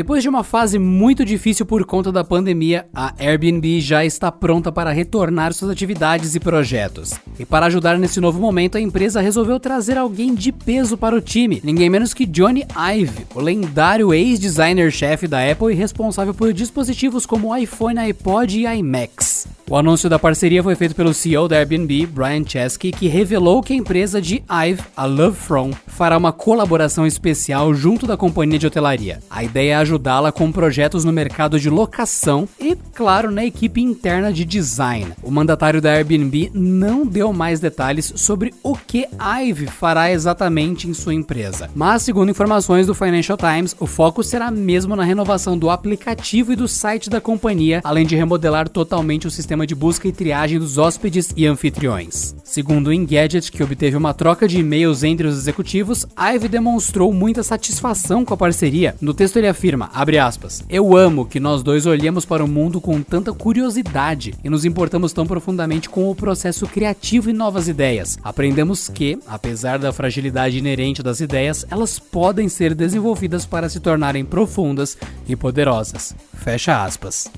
Depois de uma fase muito difícil por conta da pandemia, a Airbnb já está pronta para retornar suas atividades e projetos. E para ajudar nesse novo momento, a empresa resolveu trazer alguém de peso para o time, ninguém menos que Johnny Ive, o lendário ex-designer-chefe da Apple e responsável por dispositivos como iPhone, iPod e iMacs. O anúncio da parceria foi feito pelo CEO da Airbnb, Brian Chesky, que revelou que a empresa de Ive, a Love From, fará uma colaboração especial junto da companhia de hotelaria. A ideia é ajudá-la com projetos no mercado de locação e, claro, na equipe interna de design. O mandatário da Airbnb não deu mais detalhes sobre o que Ive fará exatamente em sua empresa. Mas, segundo informações do Financial Times, o foco será mesmo na renovação do aplicativo e do site da companhia, além de remodelar totalmente o sistema sistema de busca e triagem dos hóspedes e anfitriões. Segundo o Engadget, que obteve uma troca de e-mails entre os executivos, Ive demonstrou muita satisfação com a parceria. No texto ele afirma, aspas, Eu amo que nós dois olhemos para o mundo com tanta curiosidade e nos importamos tão profundamente com o processo criativo e novas ideias. Aprendemos que, apesar da fragilidade inerente das ideias, elas podem ser desenvolvidas para se tornarem profundas e poderosas. Fecha aspas.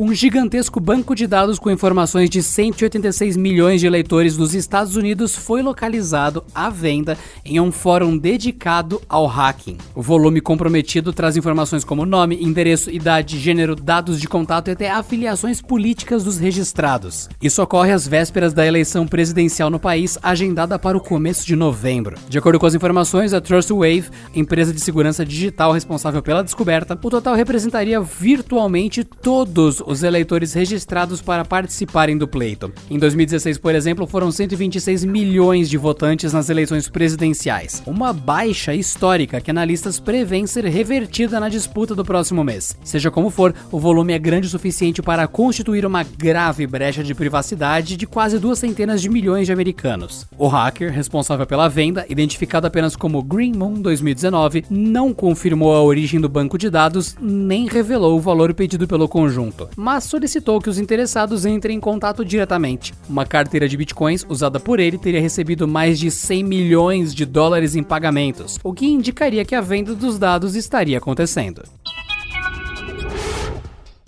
Um gigantesco banco de dados com informações de 186 milhões de eleitores dos Estados Unidos foi localizado à venda em um fórum dedicado ao hacking. O volume comprometido traz informações como nome, endereço, idade, gênero, dados de contato e até afiliações políticas dos registrados. Isso ocorre às vésperas da eleição presidencial no país, agendada para o começo de novembro. De acordo com as informações da Trustwave, empresa de segurança digital responsável pela descoberta, o total representaria virtualmente todos os eleitores registrados para participarem do pleito. Em 2016, por exemplo, foram 126 milhões de votantes nas eleições presidenciais, uma baixa histórica que analistas prevêem ser revertida na disputa do próximo mês. Seja como for, o volume é grande o suficiente para constituir uma grave brecha de privacidade de quase duas centenas de milhões de americanos. O hacker, responsável pela venda, identificado apenas como Green Moon 2019, não confirmou a origem do banco de dados nem revelou o valor pedido pelo conjunto mas solicitou que os interessados entrem em contato diretamente. Uma carteira de bitcoins usada por ele teria recebido mais de 100 milhões de dólares em pagamentos, o que indicaria que a venda dos dados estaria acontecendo.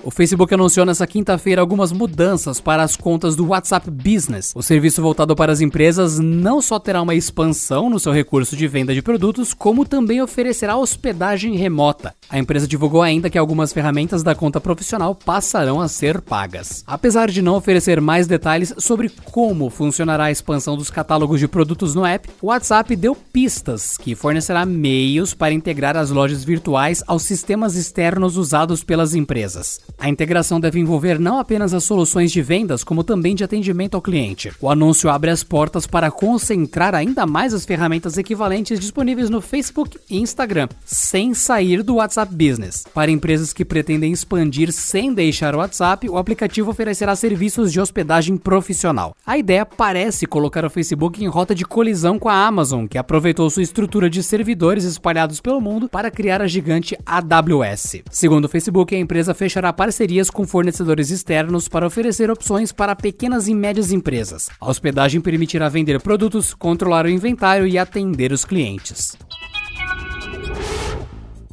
O Facebook anunciou nesta quinta-feira algumas mudanças para as contas do WhatsApp Business. O serviço voltado para as empresas não só terá uma expansão no seu recurso de venda de produtos, como também oferecerá hospedagem remota. A empresa divulgou ainda que algumas ferramentas da conta profissional passarão a ser pagas. Apesar de não oferecer mais detalhes sobre como funcionará a expansão dos catálogos de produtos no app, o WhatsApp deu pistas que fornecerá meios para integrar as lojas virtuais aos sistemas externos usados pelas empresas. A integração deve envolver não apenas as soluções de vendas, como também de atendimento ao cliente. O anúncio abre as portas para concentrar ainda mais as ferramentas equivalentes disponíveis no Facebook e Instagram, sem sair do WhatsApp Business. Para empresas que pretendem expandir sem deixar o WhatsApp, o aplicativo oferecerá serviços de hospedagem profissional. A ideia parece colocar o Facebook em rota de colisão com a Amazon, que aproveitou sua estrutura de servidores espalhados pelo mundo para criar a gigante AWS. Segundo o Facebook, a empresa fechará parcerias com fornecedores externos para oferecer opções para pequenas e médias empresas. A hospedagem permitirá vender produtos, controlar o inventário e atender os clientes.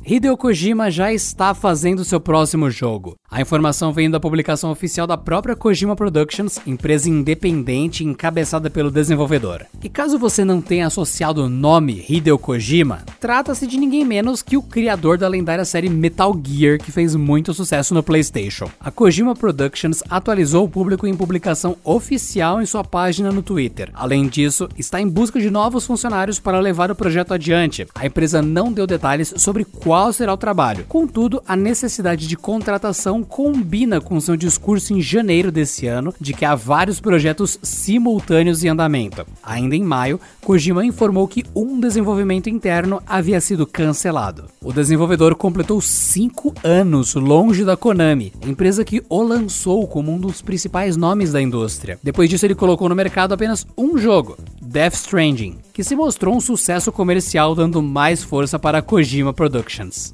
Hideo Kojima já está fazendo seu próximo jogo. A informação vem da publicação oficial da própria Kojima Productions, empresa independente encabeçada pelo desenvolvedor. E caso você não tenha associado o nome Hideo Kojima, trata-se de ninguém menos que o criador da lendária série Metal Gear, que fez muito sucesso no PlayStation. A Kojima Productions atualizou o público em publicação oficial em sua página no Twitter. Além disso, está em busca de novos funcionários para levar o projeto adiante. A empresa não deu detalhes sobre qual qual será o trabalho. Contudo, a necessidade de contratação combina com seu discurso em janeiro desse ano de que há vários projetos simultâneos em andamento. Ainda em maio, Kojima informou que um desenvolvimento interno havia sido cancelado. O desenvolvedor completou cinco anos longe da Konami, empresa que o lançou como um dos principais nomes da indústria. Depois disso, ele colocou no mercado apenas um jogo, Death Stranding, que se mostrou um sucesso comercial, dando mais força para a Kojima Productions.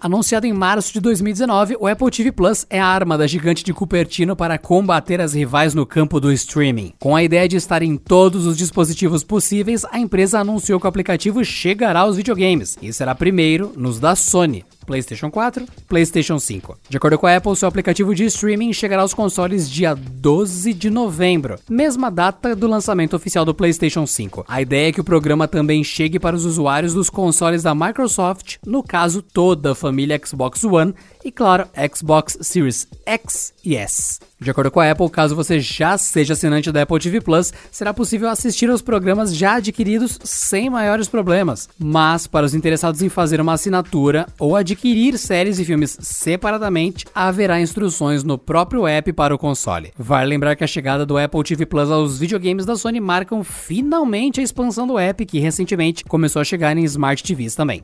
Anunciado em março de 2019, o Apple TV Plus é a arma da gigante de Cupertino para combater as rivais no campo do streaming. Com a ideia de estar em todos os dispositivos possíveis, a empresa anunciou que o aplicativo chegará aos videogames e será primeiro nos da Sony, PlayStation 4, PlayStation 5. De acordo com a Apple, seu aplicativo de streaming chegará aos consoles dia 12 de novembro, mesma data do lançamento oficial do PlayStation 5. A ideia é que o programa também chegue para os usuários dos consoles da Microsoft, no caso toda a família Xbox One e, claro, Xbox Series X e S. De acordo com a Apple, caso você já seja assinante da Apple TV Plus, será possível assistir aos programas já adquiridos sem maiores problemas. Mas, para os interessados em fazer uma assinatura ou adquirir séries e filmes separadamente, haverá instruções no próprio app para o console. Vale lembrar que a chegada do Apple TV Plus aos videogames da Sony marcam finalmente a expansão do app, que recentemente começou a chegar em Smart TVs também.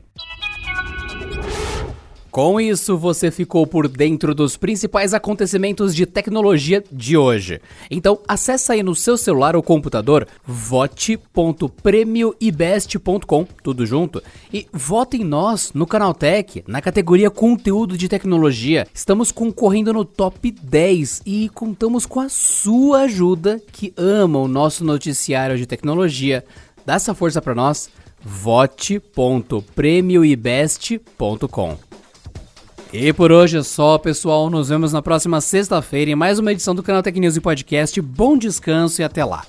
Com isso, você ficou por dentro dos principais acontecimentos de tecnologia de hoje. Então, acesse aí no seu celular ou computador vote.premioibest.com, tudo junto, e vote em nós no Canaltech, na categoria Conteúdo de Tecnologia. Estamos concorrendo no top 10 e contamos com a sua ajuda, que ama o nosso noticiário de tecnologia. Dá essa força para nós, vote.premioibest.com. E por hoje é só, pessoal. Nos vemos na próxima sexta-feira em mais uma edição do canal Tech News e Podcast. Bom descanso e até lá.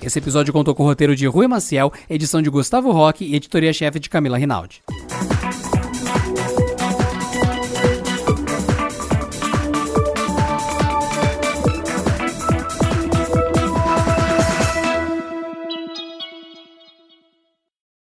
Esse episódio contou com o roteiro de Rui Maciel, edição de Gustavo Roque e editoria-chefe de Camila Rinaldi.